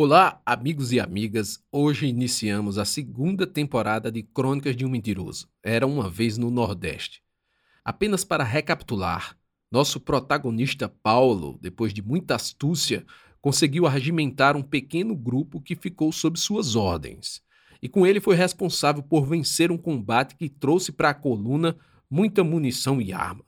Olá, amigos e amigas. Hoje iniciamos a segunda temporada de Crônicas de um Mentiroso. Era uma vez no Nordeste. Apenas para recapitular, nosso protagonista Paulo, depois de muita astúcia, conseguiu arregimentar um pequeno grupo que ficou sob suas ordens. E com ele foi responsável por vencer um combate que trouxe para a coluna muita munição e arma.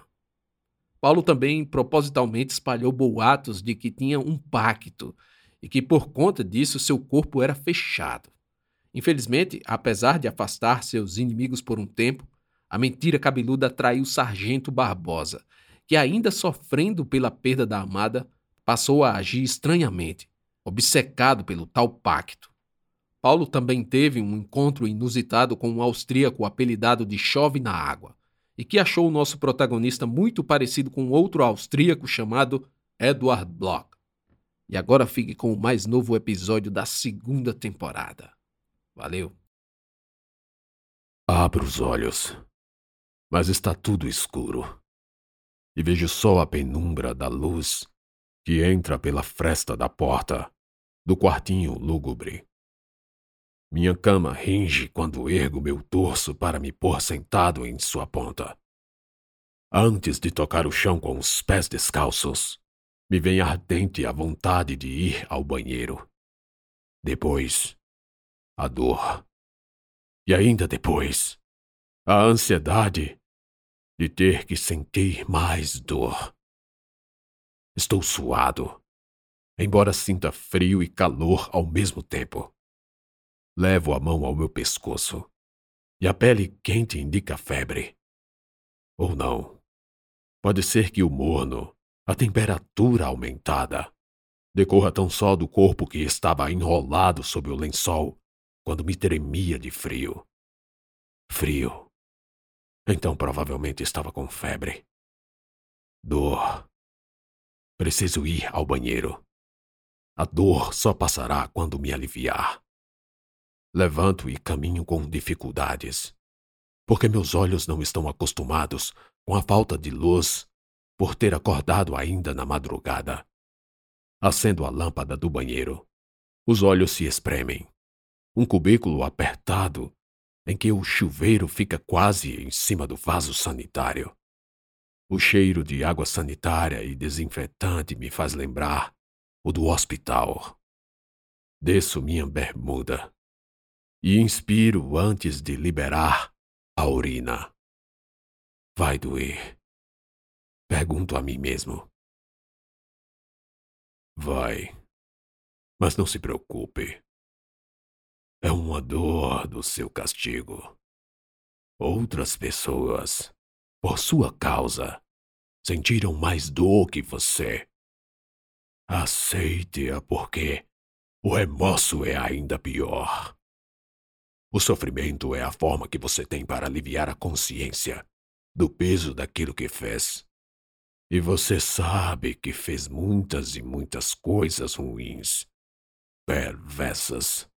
Paulo também propositalmente espalhou boatos de que tinha um pacto e que por conta disso seu corpo era fechado. Infelizmente, apesar de afastar seus inimigos por um tempo, a mentira cabeluda atraiu o sargento Barbosa, que ainda sofrendo pela perda da amada, passou a agir estranhamente, obcecado pelo tal pacto. Paulo também teve um encontro inusitado com um austríaco apelidado de Chove na Água, e que achou o nosso protagonista muito parecido com outro austríaco chamado Edward Bloch. E agora fique com o mais novo episódio da segunda temporada. Valeu! Abro os olhos, mas está tudo escuro. E vejo só a penumbra da luz que entra pela fresta da porta do quartinho lúgubre. Minha cama ringe quando ergo meu torso para me pôr sentado em sua ponta. Antes de tocar o chão com os pés descalços, me vem ardente a vontade de ir ao banheiro. Depois, a dor. E ainda depois, a ansiedade de ter que sentir mais dor. Estou suado, embora sinta frio e calor ao mesmo tempo. Levo a mão ao meu pescoço e a pele quente indica febre. Ou não. Pode ser que o morno a temperatura aumentada. Decorra tão só do corpo que estava enrolado sob o lençol quando me tremia de frio. Frio. Então provavelmente estava com febre. Dor. Preciso ir ao banheiro. A dor só passará quando me aliviar. Levanto e caminho com dificuldades, porque meus olhos não estão acostumados com a falta de luz por ter acordado ainda na madrugada. Acendo a lâmpada do banheiro. Os olhos se espremem. Um cubículo apertado em que o chuveiro fica quase em cima do vaso sanitário. O cheiro de água sanitária e desinfetante me faz lembrar o do hospital. Desço minha bermuda e inspiro antes de liberar a urina. Vai doer. Pergunto a mim mesmo. Vai. Mas não se preocupe. É uma dor do seu castigo. Outras pessoas, por sua causa, sentiram mais dor que você. Aceite-a porque o remorso é ainda pior. O sofrimento é a forma que você tem para aliviar a consciência do peso daquilo que fez. E você sabe que fez muitas e muitas coisas ruins, perversas,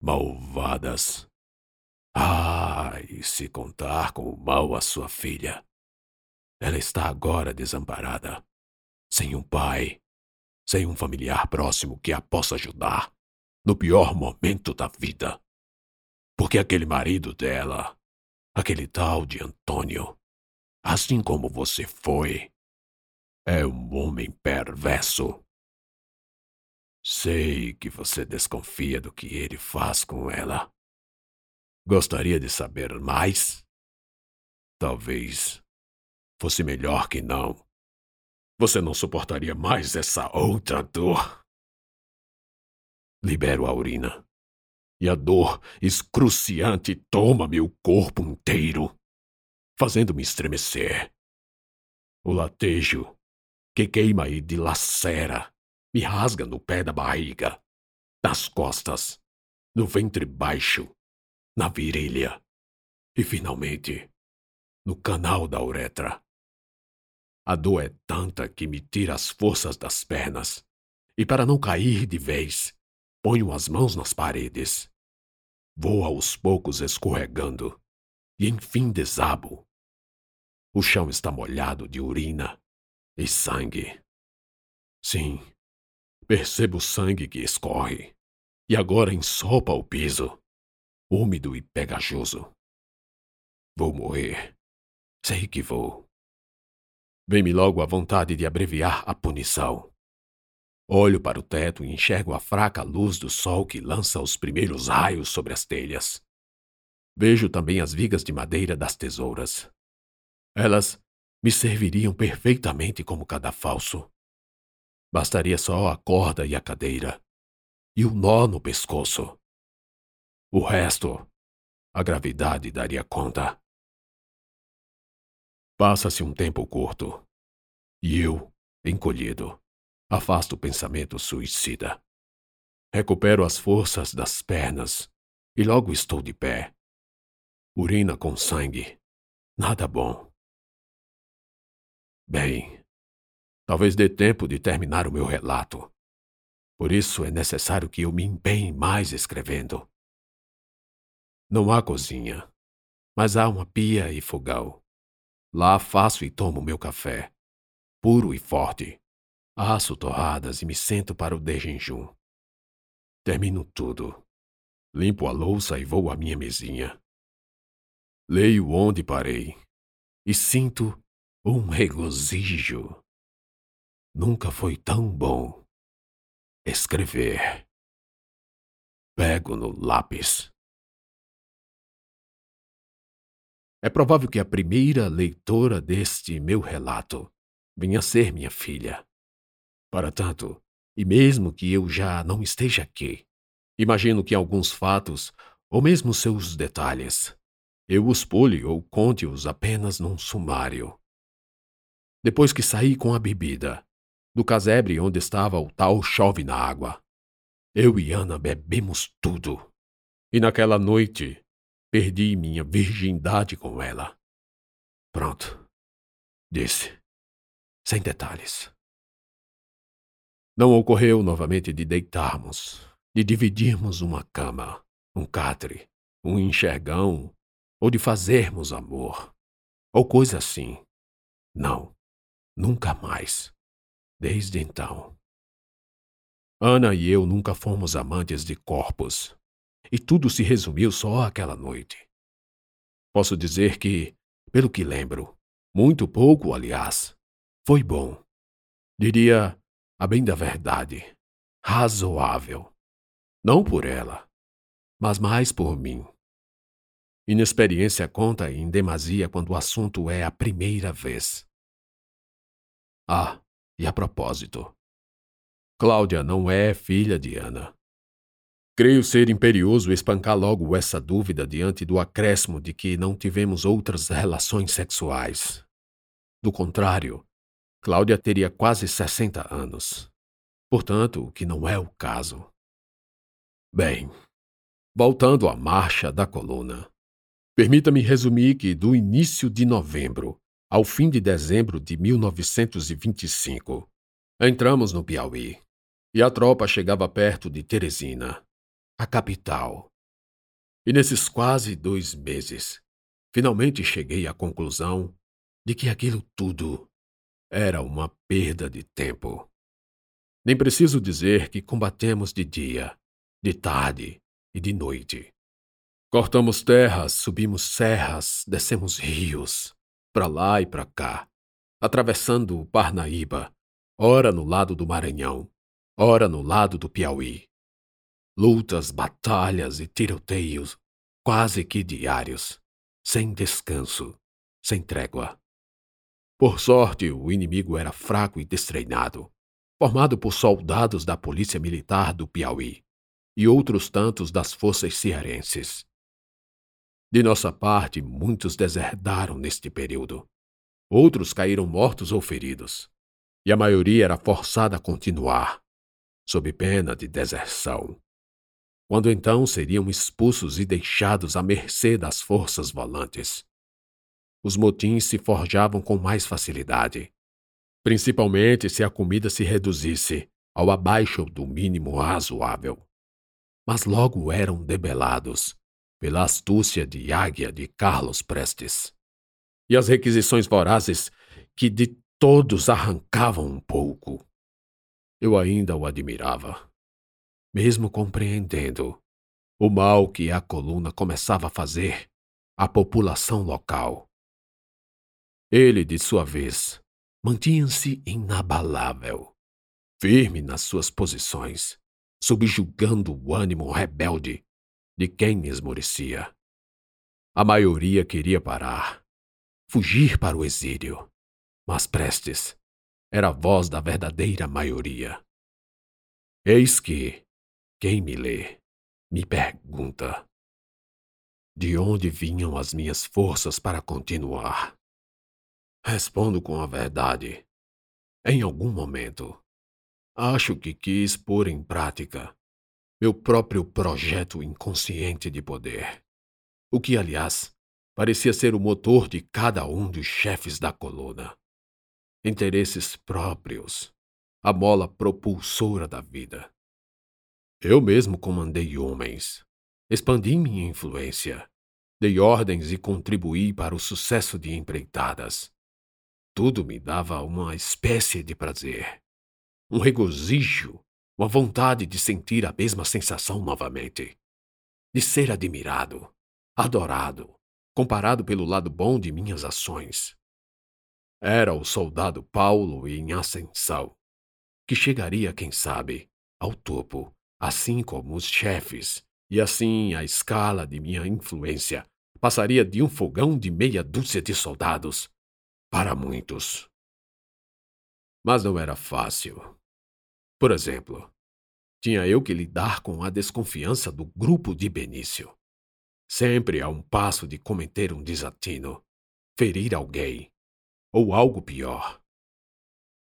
malvadas. Ah, e se contar com o mal a sua filha. Ela está agora desamparada, sem um pai, sem um familiar próximo que a possa ajudar no pior momento da vida. Porque aquele marido dela, aquele tal de Antônio, assim como você foi, é um homem perverso. Sei que você desconfia do que ele faz com ela. Gostaria de saber mais? Talvez fosse melhor que não. Você não suportaria mais essa outra dor. Libero a urina. E a dor excruciante toma meu corpo inteiro, fazendo-me estremecer. O latejo que queima e dilacera, me rasga no pé da barriga, nas costas, no ventre baixo, na virilha e, finalmente, no canal da uretra. A dor é tanta que me tira as forças das pernas, e para não cair de vez, ponho as mãos nas paredes. Vou aos poucos escorregando, e enfim desabo. O chão está molhado de urina e sangue. Sim, percebo o sangue que escorre. e agora ensopa o piso, úmido e pegajoso. Vou morrer. Sei que vou. Vem-me logo a vontade de abreviar a punição. Olho para o teto e enxergo a fraca luz do sol que lança os primeiros raios sobre as telhas. Vejo também as vigas de madeira das tesouras. Elas me serviriam perfeitamente como cadafalso. Bastaria só a corda e a cadeira, e o nó no pescoço. O resto, a gravidade daria conta. Passa-se um tempo curto, e eu, encolhido, afasto o pensamento suicida. Recupero as forças das pernas e logo estou de pé. Urina com sangue. Nada bom. Bem, talvez dê tempo de terminar o meu relato. Por isso é necessário que eu me empenhe mais escrevendo. Não há cozinha, mas há uma pia e fogão. Lá faço e tomo meu café, puro e forte. Asso torradas e me sento para o dejejum. Termino tudo. Limpo a louça e vou à minha mesinha. Leio onde parei e sinto um regozijo. Nunca foi tão bom escrever. Pego no lápis. É provável que a primeira leitora deste meu relato venha a ser minha filha. Para tanto, e mesmo que eu já não esteja aqui, imagino que alguns fatos, ou mesmo seus detalhes, eu os pule ou conte-os apenas num sumário. Depois que saí com a bebida, do casebre onde estava o tal chove na água, eu e Ana bebemos tudo. E naquela noite, perdi minha virgindade com ela. Pronto, disse, sem detalhes. Não ocorreu novamente de deitarmos, de dividirmos uma cama, um catre, um enxergão ou de fazermos amor, ou coisa assim. Não, nunca mais. Desde então. Ana e eu nunca fomos amantes de corpos, e tudo se resumiu só àquela noite. Posso dizer que, pelo que lembro, muito pouco, aliás, foi bom. Diria, a bem da verdade, razoável. Não por ela, mas mais por mim. Inexperiência conta em demasia quando o assunto é a primeira vez. Ah, e a propósito, Cláudia não é filha de Ana. Creio ser imperioso espancar logo essa dúvida diante do acréscimo de que não tivemos outras relações sexuais. Do contrário, Cláudia teria quase 60 anos. Portanto, o que não é o caso. Bem, voltando à marcha da coluna. Permita-me resumir que, do início de novembro ao fim de dezembro de 1925, entramos no Piauí e a tropa chegava perto de Teresina, a capital. E nesses quase dois meses, finalmente cheguei à conclusão de que aquilo tudo era uma perda de tempo. Nem preciso dizer que combatemos de dia, de tarde e de noite. Cortamos terras, subimos serras, descemos rios, para lá e para cá, atravessando o Parnaíba, ora no lado do Maranhão, ora no lado do Piauí. Lutas, batalhas e tiroteios quase que diários, sem descanso, sem trégua. Por sorte, o inimigo era fraco e destreinado, formado por soldados da Polícia Militar do Piauí e outros tantos das forças cearenses. De nossa parte, muitos deserdaram neste período. Outros caíram mortos ou feridos. E a maioria era forçada a continuar, sob pena de deserção. Quando então seriam expulsos e deixados à mercê das forças volantes. Os motins se forjavam com mais facilidade, principalmente se a comida se reduzisse ao abaixo do mínimo razoável. Mas logo eram debelados pela astúcia de águia de Carlos Prestes, e as requisições vorazes que de todos arrancavam um pouco. Eu ainda o admirava. mesmo compreendendo o mal que a coluna começava a fazer à população local. Ele, de sua vez, mantinha-se inabalável, firme nas suas posições, subjugando o ânimo rebelde de quem esmorecia. A maioria queria parar, fugir para o exílio, mas Prestes era a voz da verdadeira maioria. Eis que, quem me lê, me pergunta: de onde vinham as minhas forças para continuar? Respondo com a verdade. Em algum momento, acho que quis pôr em prática meu próprio projeto inconsciente de poder, o que, aliás, parecia ser o motor de cada um dos chefes da coluna. Interesses próprios, a mola propulsora da vida. Eu mesmo comandei homens, expandi minha influência, dei ordens e contribuí para o sucesso de empreitadas. Tudo me dava uma espécie de prazer, um regozijo, uma vontade de sentir a mesma sensação novamente, de ser admirado, adorado, comparado pelo lado bom de minhas ações. Era o soldado Paulo em ascensão, que chegaria, quem sabe, ao topo, assim como os chefes, e assim a escala de minha influência passaria de um fogão de meia dúzia de soldados para muitos. Mas não era fácil. Por exemplo, tinha eu que lidar com a desconfiança do grupo de Benício. Sempre a um passo de cometer um desatino, ferir alguém, ou algo pior.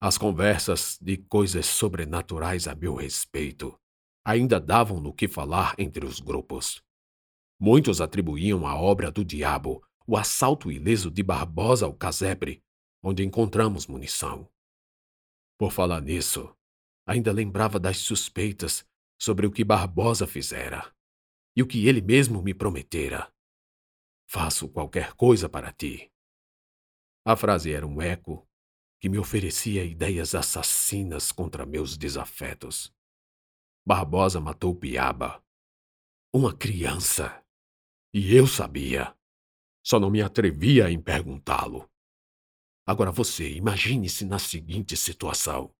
As conversas de coisas sobrenaturais a meu respeito ainda davam no que falar entre os grupos. Muitos atribuíam à obra do diabo o assalto ileso de Barbosa ao casebre, onde encontramos munição. Por falar nisso, ainda lembrava das suspeitas sobre o que Barbosa fizera e o que ele mesmo me prometera. Faço qualquer coisa para ti. A frase era um eco que me oferecia ideias assassinas contra meus desafetos. Barbosa matou Piaba, uma criança, e eu sabia. Só não me atrevia em perguntá-lo. Agora você imagine-se na seguinte situação.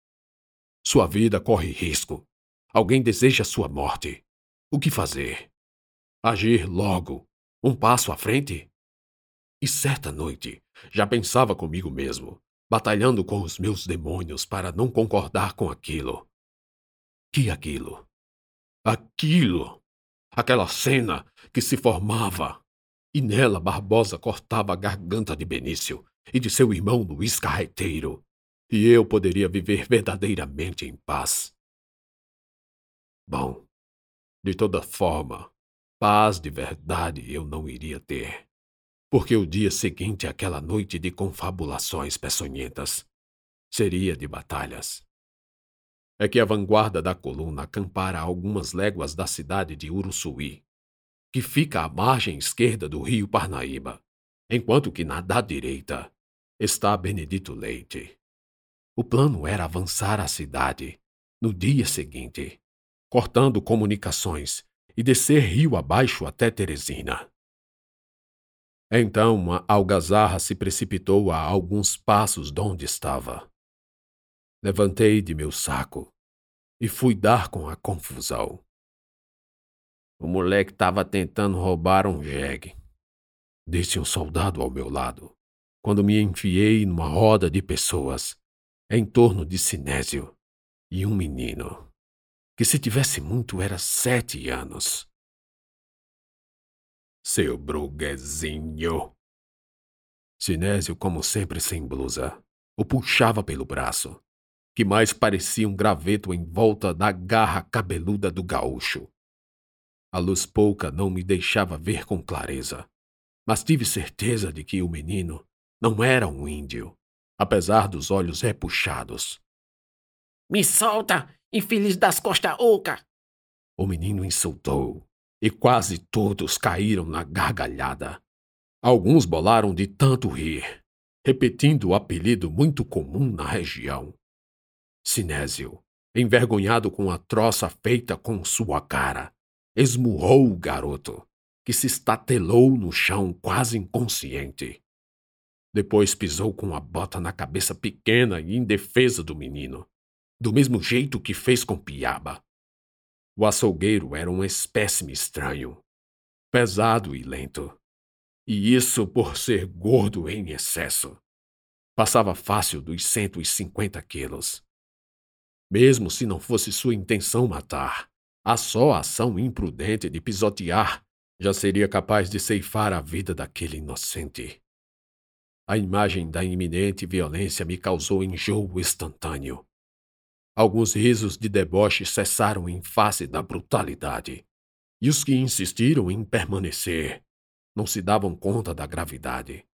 Sua vida corre risco. Alguém deseja sua morte. O que fazer? Agir logo, um passo à frente? E certa noite, já pensava comigo mesmo, batalhando com os meus demônios para não concordar com aquilo. Que aquilo? Aquilo! Aquela cena que se formava e nela Barbosa cortava a garganta de Benício e de seu irmão Luiz Carreteiro, e eu poderia viver verdadeiramente em paz. Bom, de toda forma, paz de verdade eu não iria ter, porque o dia seguinte àquela noite de confabulações peçonhentas seria de batalhas. É que a vanguarda da coluna acampara a algumas léguas da cidade de Uruçuí, que fica à margem esquerda do rio Parnaíba, enquanto que na da direita está Benedito Leite. O plano era avançar à cidade no dia seguinte, cortando comunicações e descer rio abaixo até Teresina. Então uma algazarra se precipitou a alguns passos de onde estava. Levantei de meu saco e fui dar com a confusão. O moleque estava tentando roubar um jegue. Disse um soldado ao meu lado, quando me enfiei numa roda de pessoas, em torno de Sinésio, e um menino, que se tivesse muito era sete anos. Seu bruguezinho! Sinésio, como sempre sem blusa, o puxava pelo braço, que mais parecia um graveto em volta da garra cabeluda do gaúcho. A luz pouca não me deixava ver com clareza, mas tive certeza de que o menino não era um índio, apesar dos olhos repuxados. Me solta, infeliz das costas oca! O menino insultou, e quase todos caíram na gargalhada. Alguns bolaram de tanto rir, repetindo o apelido muito comum na região. Sinésio, envergonhado com a troça feita com sua cara, esmurrou o garoto, que se estatelou no chão quase inconsciente. Depois pisou com a bota na cabeça pequena e indefesa do menino, do mesmo jeito que fez com Piaba. O açougueiro era um espécime estranho, pesado e lento. E isso por ser gordo em excesso. Passava fácil dos 150 quilos. Mesmo se não fosse sua intenção matar, a só ação imprudente de pisotear já seria capaz de ceifar a vida daquele inocente. A imagem da iminente violência me causou enjoo instantâneo. Alguns risos de deboche cessaram em face da brutalidade, e os que insistiram em permanecer não se davam conta da gravidade.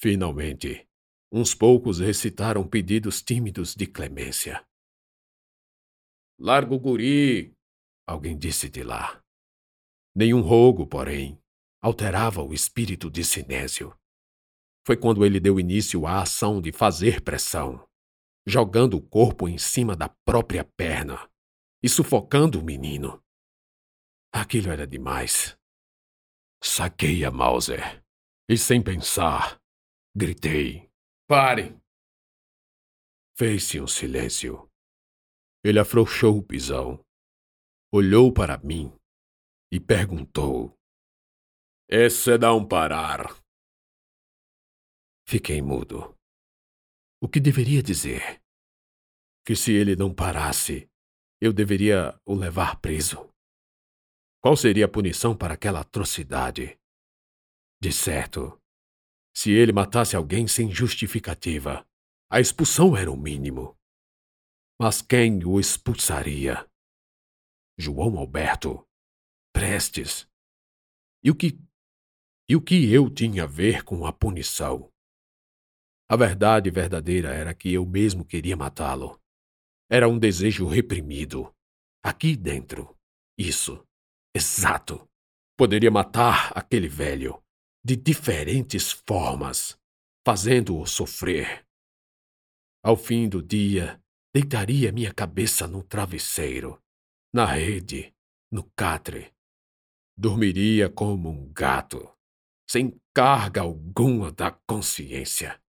Finalmente, uns poucos recitaram pedidos tímidos de clemência. Largo guri! Alguém disse de lá. Nenhum rogo, porém, alterava o espírito de Sinésio foi quando ele deu início à ação de fazer pressão, jogando o corpo em cima da própria perna e sufocando o menino. Aquilo era demais. Saquei a Mauser e, sem pensar, gritei: Pare! Fez-se um silêncio. Ele afrouxou o pisão, olhou para mim e perguntou: Esse não parar. Fiquei mudo. O que deveria dizer? Que se ele não parasse, eu deveria o levar preso. Qual seria a punição para aquela atrocidade? De certo, se ele matasse alguém sem justificativa, a expulsão era o mínimo. Mas quem o expulsaria? João Alberto? Prestes? E o que. E o que eu tinha a ver com a punição? A verdade verdadeira era que eu mesmo queria matá-lo. Era um desejo reprimido. Aqui dentro. Isso. Exato. Poderia matar aquele velho. De diferentes formas. Fazendo-o sofrer. Ao fim do dia, deitaria minha cabeça no travesseiro, na rede, no catre. Dormiria como um gato, sem carga alguma da consciência.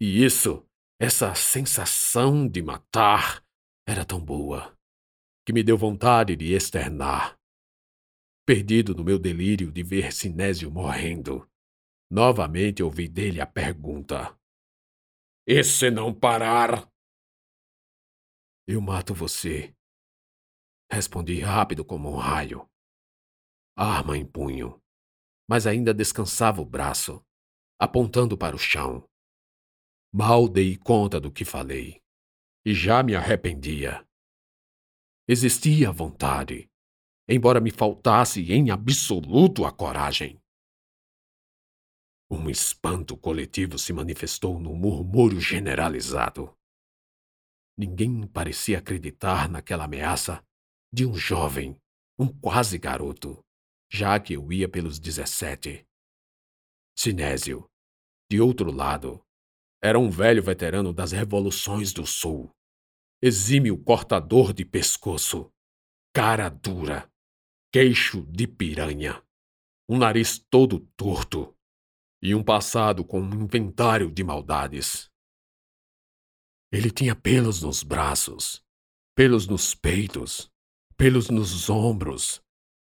E isso, essa sensação de matar, era tão boa que me deu vontade de externar. Perdido no meu delírio de ver Sinésio morrendo, novamente ouvi dele a pergunta: E se não parar? Eu mato você. Respondi rápido como um raio. Arma em punho, mas ainda descansava o braço, apontando para o chão. Mal dei conta do que falei, e já me arrependia. Existia vontade, embora me faltasse em absoluto a coragem. Um espanto coletivo se manifestou no murmúrio generalizado. Ninguém parecia acreditar naquela ameaça de um jovem, um quase garoto, já que eu ia pelos dezessete. Sinésio, de outro lado, era um velho veterano das revoluções do Sul. Exímio cortador de pescoço, cara dura, queixo de piranha, um nariz todo torto. E um passado com um inventário de maldades. Ele tinha pelos nos braços, pelos nos peitos, pelos nos ombros,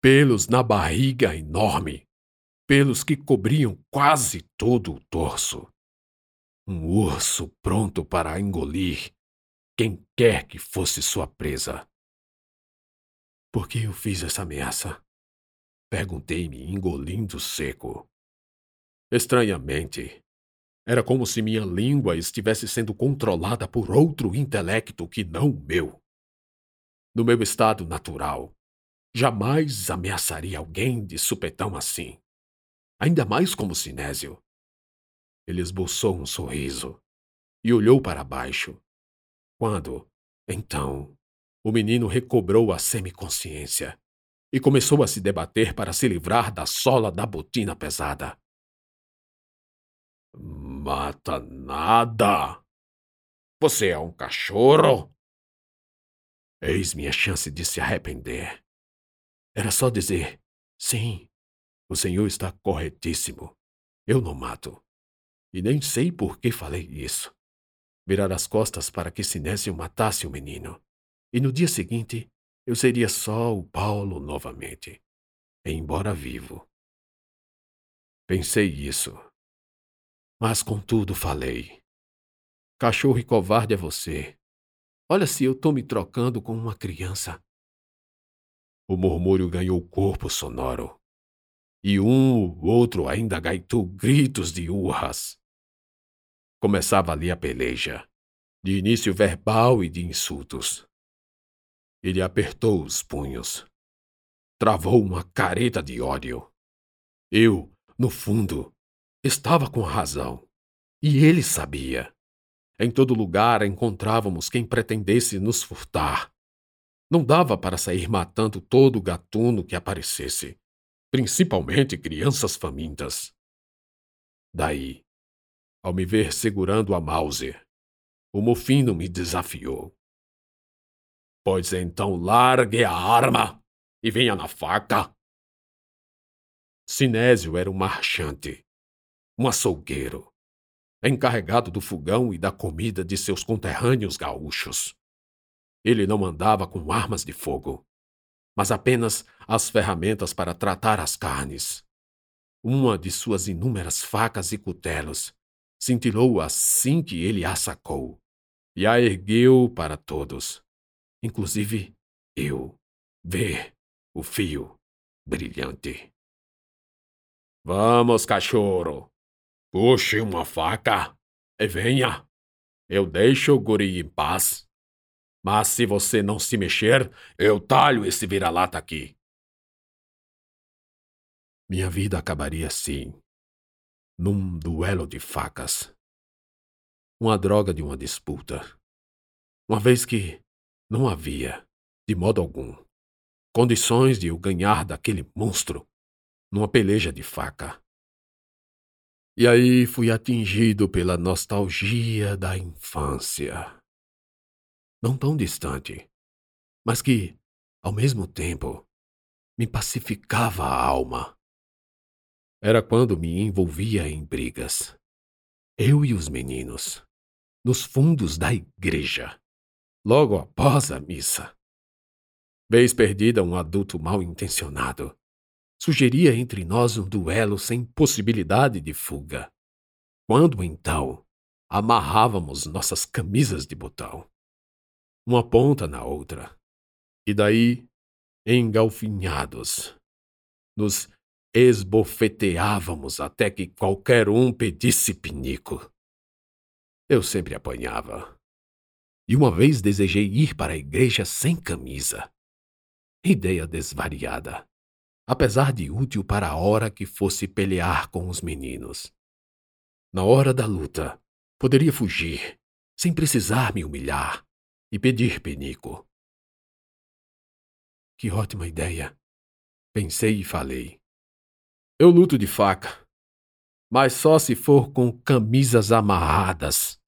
pelos na barriga enorme, pelos que cobriam quase todo o torso um urso pronto para engolir quem quer que fosse sua presa. Por que eu fiz essa ameaça? Perguntei-me, engolindo seco. Estranhamente, era como se minha língua estivesse sendo controlada por outro intelecto que não o meu. No meu estado natural, jamais ameaçaria alguém de supetão assim. Ainda mais como Sinésio. Ele esboçou um sorriso e olhou para baixo. Quando, então, o menino recobrou a semiconsciência e começou a se debater para se livrar da sola da botina pesada. Mata nada! Você é um cachorro! Eis minha chance de se arrepender. Era só dizer: sim, o senhor está corretíssimo. Eu não mato. E nem sei por que falei isso. Virar as costas para que Sinésio matasse o menino. E no dia seguinte, eu seria só o Paulo novamente. Embora vivo. Pensei isso. Mas contudo falei. Cachorro e covarde é você. Olha se eu tô me trocando com uma criança. O murmúrio ganhou corpo sonoro. E um ou outro ainda gaitou gritos de urras. Começava ali a peleja, de início verbal e de insultos. Ele apertou os punhos. Travou uma careta de ódio. Eu, no fundo, estava com razão. E ele sabia. Em todo lugar encontrávamos quem pretendesse nos furtar. Não dava para sair matando todo gatuno que aparecesse, principalmente crianças famintas. Daí, ao me ver segurando a Mauser, o Mofino me desafiou. Pois então largue a arma e venha na faca. Sinésio era um marchante, um açougueiro, encarregado do fogão e da comida de seus conterrâneos gaúchos. Ele não andava com armas de fogo, mas apenas as ferramentas para tratar as carnes. Uma de suas inúmeras facas e cutelos cintilou assim que ele a sacou e a ergueu para todos, inclusive eu, ver o fio brilhante. Vamos, cachorro, Puxe uma faca e venha. Eu deixo o guri em paz. Mas se você não se mexer, eu talho esse vira-lata aqui. Minha vida acabaria assim, num duelo de facas. Uma droga de uma disputa. Uma vez que não havia, de modo algum, condições de eu ganhar daquele monstro numa peleja de faca. E aí fui atingido pela nostalgia da infância. Não tão distante, mas que, ao mesmo tempo, me pacificava a alma. Era quando me envolvia em brigas. Eu e os meninos, nos fundos da igreja, logo após a missa. Vez perdida um adulto mal intencionado sugeria entre nós um duelo sem possibilidade de fuga. Quando então amarrávamos nossas camisas de botão, uma ponta na outra, e daí, engalfinhados, nos esbofeteávamos até que qualquer um pedisse pinico. Eu sempre apanhava. E uma vez desejei ir para a igreja sem camisa. Ideia desvariada apesar de útil para a hora que fosse pelear com os meninos. Na hora da luta, poderia fugir, sem precisar me humilhar e pedir penico. Que ótima ideia! Pensei e falei. Eu luto de faca, mas só se for com camisas amarradas.